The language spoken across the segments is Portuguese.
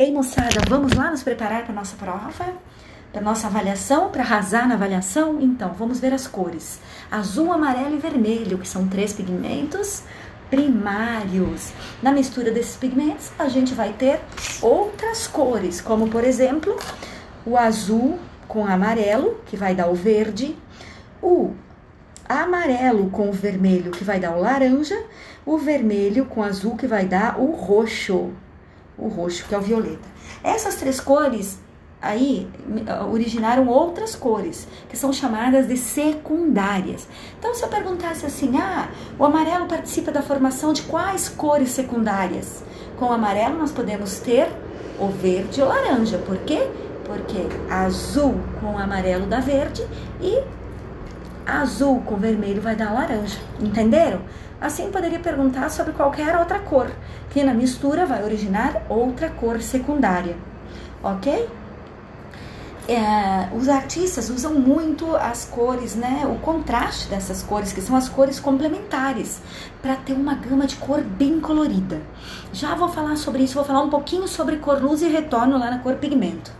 Ei, moçada, vamos lá nos preparar para nossa prova? Para nossa avaliação, para arrasar na avaliação? Então, vamos ver as cores: azul, amarelo e vermelho, que são três pigmentos primários. Na mistura desses pigmentos, a gente vai ter outras cores, como por exemplo, o azul com amarelo, que vai dar o verde, o amarelo com o vermelho, que vai dar o laranja, o vermelho com azul, que vai dar o roxo o roxo, que é o violeta. Essas três cores aí originaram outras cores, que são chamadas de secundárias. Então, se eu perguntasse assim, ah, o amarelo participa da formação de quais cores secundárias? Com o amarelo nós podemos ter o verde e o laranja. Por quê? Porque azul com amarelo dá verde e azul com vermelho vai dar laranja. Entenderam? Assim, poderia perguntar sobre qualquer outra cor, que na mistura vai originar outra cor secundária, ok? É, os artistas usam muito as cores, né? O contraste dessas cores, que são as cores complementares, para ter uma gama de cor bem colorida. Já vou falar sobre isso, vou falar um pouquinho sobre cor luz e retorno lá na cor pigmento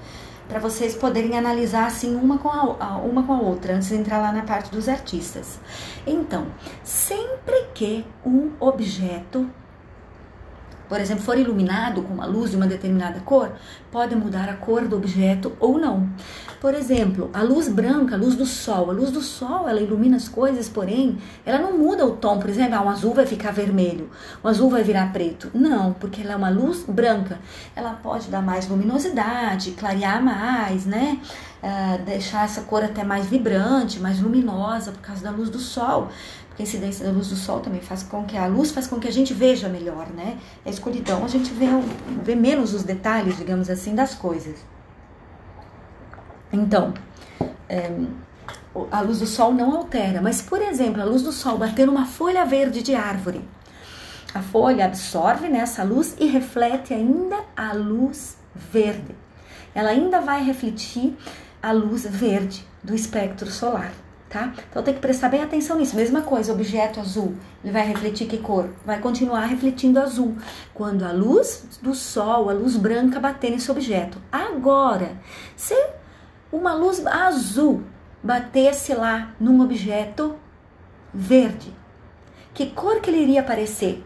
para vocês poderem analisar assim uma com a, uma com a outra antes de entrar lá na parte dos artistas. Então, sempre que um objeto por exemplo, for iluminado com uma luz de uma determinada cor, pode mudar a cor do objeto ou não. Por exemplo, a luz branca, a luz do sol. A luz do sol, ela ilumina as coisas, porém, ela não muda o tom. Por exemplo, ah, um azul vai ficar vermelho, o azul vai virar preto. Não, porque ela é uma luz branca. Ela pode dar mais luminosidade, clarear mais, né? Uh, deixar essa cor até mais vibrante, mais luminosa por causa da luz do sol a incidência da luz do sol também faz com que a luz faz com que a gente veja melhor, né? A escuridão a gente vê, vê menos os detalhes, digamos assim, das coisas. Então, é, a luz do sol não altera, mas por exemplo, a luz do sol bater numa folha verde de árvore, a folha absorve nessa luz e reflete ainda a luz verde. Ela ainda vai refletir a luz verde do espectro solar tá? Então tem que prestar bem atenção nisso. Mesma coisa, objeto azul, ele vai refletir que cor? Vai continuar refletindo azul. Quando a luz do sol, a luz branca bater nesse objeto. Agora, se uma luz azul batesse lá num objeto verde, que cor que ele iria aparecer?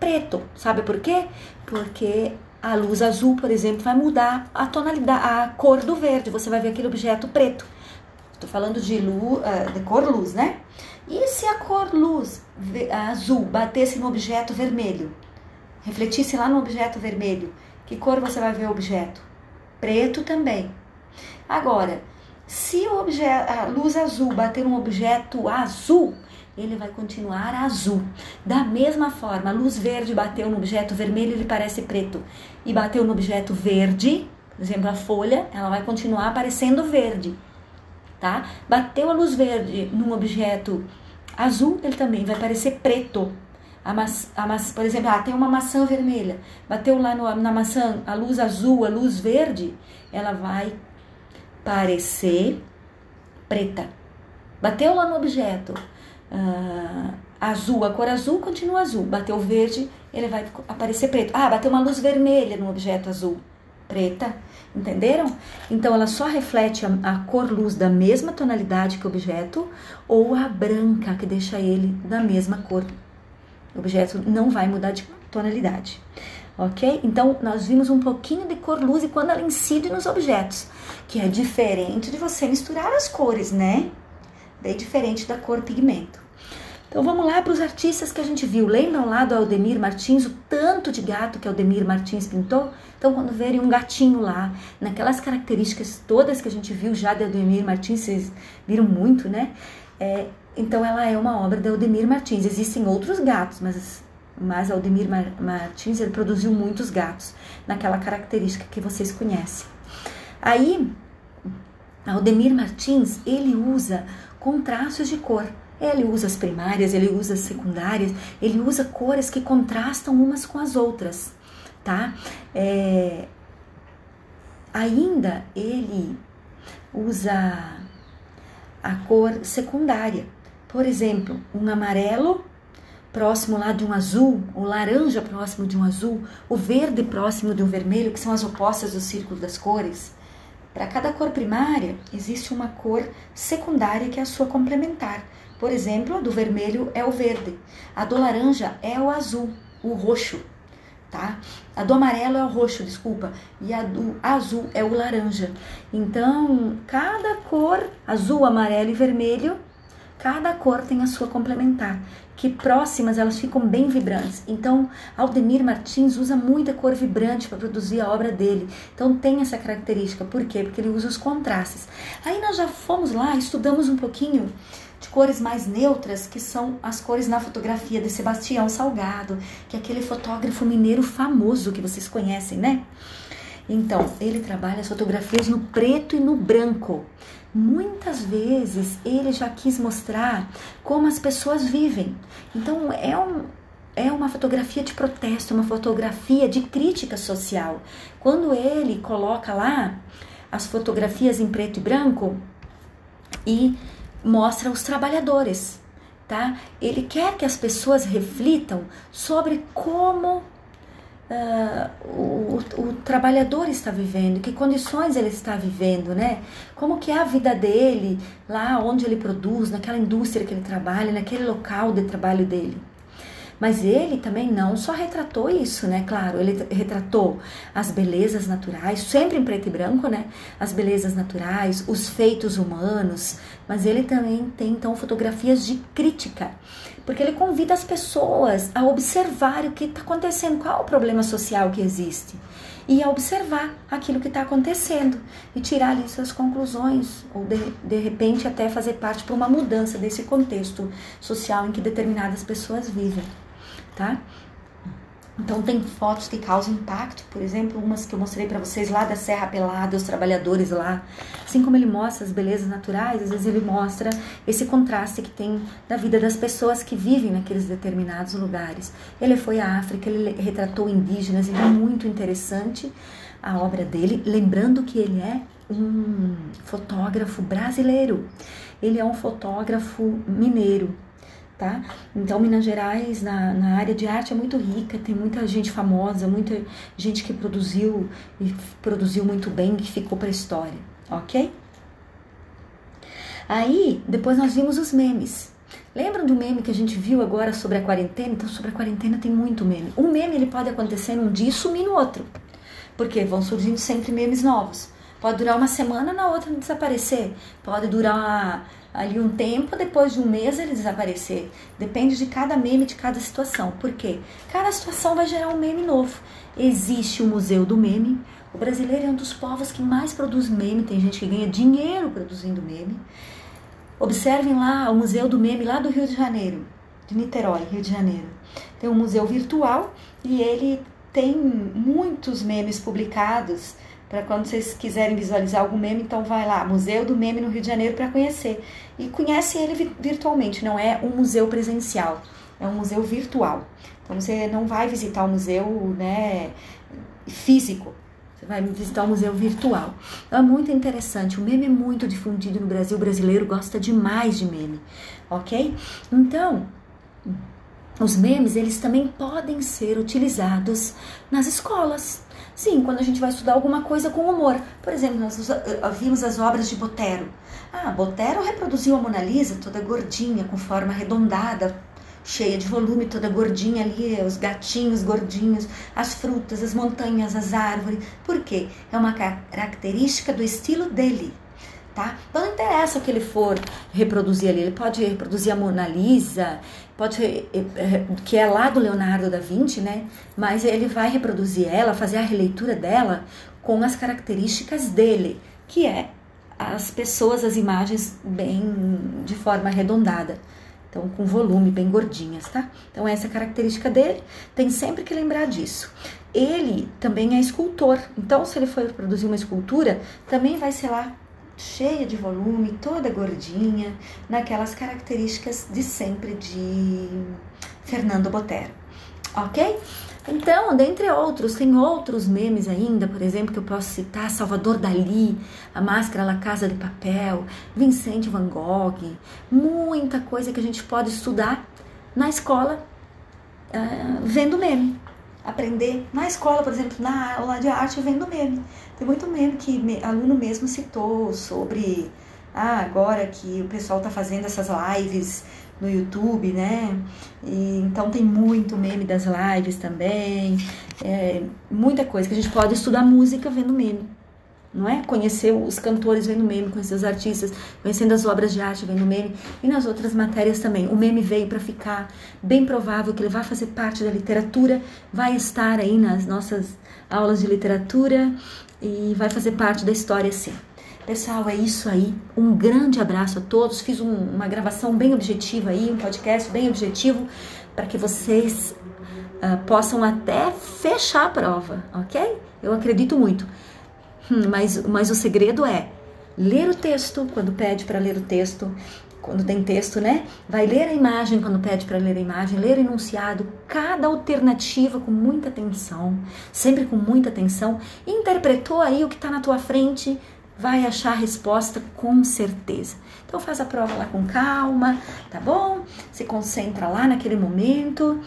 Preto. Sabe por quê? Porque a luz azul, por exemplo, vai mudar a tonalidade, a cor do verde. Você vai ver aquele objeto preto. Tô falando de, luz, uh, de cor luz, né? E se a cor luz azul batesse no objeto vermelho? Refletisse lá no objeto vermelho. Que cor você vai ver o objeto? Preto também. Agora, se a luz azul bater num objeto azul, ele vai continuar azul. Da mesma forma, a luz verde bateu no objeto vermelho, ele parece preto. E bateu no objeto verde, por exemplo, a folha, ela vai continuar aparecendo verde tá? Bateu a luz verde num objeto azul, ele também vai parecer preto. A maçã, a maçã, por exemplo, ah, tem uma maçã vermelha, bateu lá no, na maçã a luz azul, a luz verde, ela vai parecer preta. Bateu lá no objeto uh, azul, a cor azul continua azul. Bateu verde, ele vai aparecer preto. Ah, bateu uma luz vermelha no objeto azul, preta. Entenderam? Então ela só reflete a, a, cor luz da mesma tonalidade que o objeto ou a branca que deixa ele da mesma cor. O objeto não vai mudar de tonalidade. Ok? Então nós vimos um pouquinho de cor luz e quando ela incide nos objetos, que é diferente de você misturar as cores, né? Bem diferente da cor pigmento. Então vamos lá para os artistas que a gente viu. Lembram lá do Aldemir Martins, o tanto de gato que Aldemir Martins pintou? Então, quando verem um gatinho lá, naquelas características todas que a gente viu já de Aldemir Martins, vocês viram muito, né? É, então, ela é uma obra de Aldemir Martins. Existem outros gatos, mas, mas Aldemir Martins ele produziu muitos gatos naquela característica que vocês conhecem. Aí, Aldemir Martins ele usa contrastes de cor. Ele usa as primárias, ele usa as secundárias, ele usa cores que contrastam umas com as outras, tá? É, ainda ele usa a cor secundária. Por exemplo, um amarelo próximo lá de um azul, o laranja próximo de um azul, o verde próximo de um vermelho, que são as opostas do círculo das cores. Para cada cor primária, existe uma cor secundária que é a sua complementar. Por exemplo, a do vermelho é o verde, a do laranja é o azul, o roxo, tá? A do amarelo é o roxo, desculpa, e a do azul é o laranja. Então, cada cor, azul, amarelo e vermelho, cada cor tem a sua complementar que próximas elas ficam bem vibrantes. Então, Aldemir Martins usa muita cor vibrante para produzir a obra dele. Então, tem essa característica. Por quê? Porque ele usa os contrastes. Aí nós já fomos lá, estudamos um pouquinho de cores mais neutras, que são as cores na fotografia de Sebastião Salgado, que é aquele fotógrafo mineiro famoso que vocês conhecem, né? Então, ele trabalha as fotografias no preto e no branco. Muitas vezes ele já quis mostrar como as pessoas vivem. Então é, um, é uma fotografia de protesto, uma fotografia de crítica social. Quando ele coloca lá as fotografias em preto e branco e mostra os trabalhadores, tá? Ele quer que as pessoas reflitam sobre como uh, o, o, trabalhador está vivendo, que condições ele está vivendo, né? Como que é a vida dele lá onde ele produz, naquela indústria que ele trabalha, naquele local de trabalho dele. Mas ele também não só retratou isso, né? Claro, ele retratou as belezas naturais, sempre em preto e branco, né? As belezas naturais, os feitos humanos, mas ele também tem então fotografias de crítica, porque ele convida as pessoas a observar o que está acontecendo, qual o problema social que existe. E a observar aquilo que está acontecendo. E tirar ali suas conclusões, ou de, de repente até fazer parte para uma mudança desse contexto social em que determinadas pessoas vivem tá? Então tem fotos que causam impacto, por exemplo, umas que eu mostrei para vocês lá da Serra Pelada, os trabalhadores lá. Assim como ele mostra as belezas naturais, às vezes ele mostra esse contraste que tem da vida das pessoas que vivem naqueles determinados lugares. Ele foi à África, ele retratou indígenas, ele é muito interessante a obra dele, lembrando que ele é um fotógrafo brasileiro. Ele é um fotógrafo mineiro, tá? Então, Minas Gerais, na, na área de arte, é muito rica, tem muita gente famosa, muita gente que produziu e produziu muito bem, que ficou para a história, ok? Aí, depois nós vimos os memes. Lembram do meme que a gente viu agora sobre a quarentena? Então, sobre a quarentena tem muito meme. Um meme ele pode acontecer num dia e sumir no outro. Porque vão surgindo sempre memes novos. Pode durar uma semana, na outra desaparecer. Pode durar ali um tempo, depois de um mês ele desaparecer. Depende de cada meme, de cada situação. Por quê? Cada situação vai gerar um meme novo. Existe o Museu do Meme. O brasileiro é um dos povos que mais produz meme. Tem gente que ganha dinheiro produzindo meme. Observem lá o Museu do Meme lá do Rio de Janeiro, de Niterói, Rio de Janeiro. Tem um museu virtual e ele tem muitos memes publicados para quando vocês quiserem visualizar algum meme, então vai lá, Museu do Meme no Rio de Janeiro para conhecer. E conhece ele virtualmente, não é um museu presencial, é um museu virtual. Então você não vai visitar o museu né, físico, você vai visitar o museu virtual. Então, é muito interessante, o meme é muito difundido no Brasil, o brasileiro gosta demais de meme, ok? Então, os memes, eles também podem ser utilizados nas escolas. Sim, quando a gente vai estudar alguma coisa com humor. Por exemplo, nós eh, vimos as obras de Botero. Ah, Botero reproduziu a Mona Lisa toda gordinha, com forma arredondada, cheia de volume, toda gordinha ali, os gatinhos gordinhos, as frutas, as montanhas, as árvores. Por quê? É uma característica do estilo dele. Tá? Então não interessa o que ele for reproduzir ali, ele pode reproduzir a Mona Lisa, pode eh, eh, que é lá do Leonardo da Vinci, né? Mas ele vai reproduzir ela, fazer a releitura dela com as características dele, que é as pessoas, as imagens bem de forma arredondada. Então, com volume, bem gordinhas, tá? Então, essa é a característica dele, tem sempre que lembrar disso. Ele também é escultor, então, se ele for produzir uma escultura, também vai ser lá cheia de volume, toda gordinha, naquelas características de sempre de Fernando Botero, ok? Então, dentre outros, tem outros memes ainda, por exemplo, que eu posso citar: Salvador Dali, A Máscara La Casa de Papel, Vicente Van Gogh, muita coisa que a gente pode estudar na escola uh, vendo meme. Aprender na escola, por exemplo, na aula de arte, vendo meme. Tem muito meme que me, aluno mesmo citou sobre ah, agora que o pessoal está fazendo essas lives no YouTube, né? E, então tem muito meme das lives também, é, muita coisa que a gente pode estudar música vendo meme não é? Conhecer os cantores vendo meme, conhecer os artistas, conhecendo as obras de arte vendo meme e nas outras matérias também. O meme veio para ficar, bem provável que ele vai fazer parte da literatura, vai estar aí nas nossas aulas de literatura e vai fazer parte da história sim. Pessoal, é isso aí. Um grande abraço a todos. Fiz um, uma gravação bem objetiva aí, um podcast bem objetivo para que vocês uh, possam até fechar a prova, ok? Eu acredito muito. Hum, mas, mas o segredo é ler o texto quando pede para ler o texto, quando tem texto, né? Vai ler a imagem quando pede para ler a imagem, ler o enunciado, cada alternativa com muita atenção, sempre com muita atenção. Interpretou aí o que está na tua frente, vai achar a resposta com certeza. Então faz a prova lá com calma, tá bom? Se concentra lá naquele momento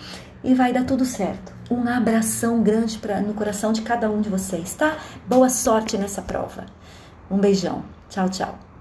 e vai dar tudo certo. Um abração grande pra, no coração de cada um de vocês, tá? Boa sorte nessa prova. Um beijão. Tchau, tchau.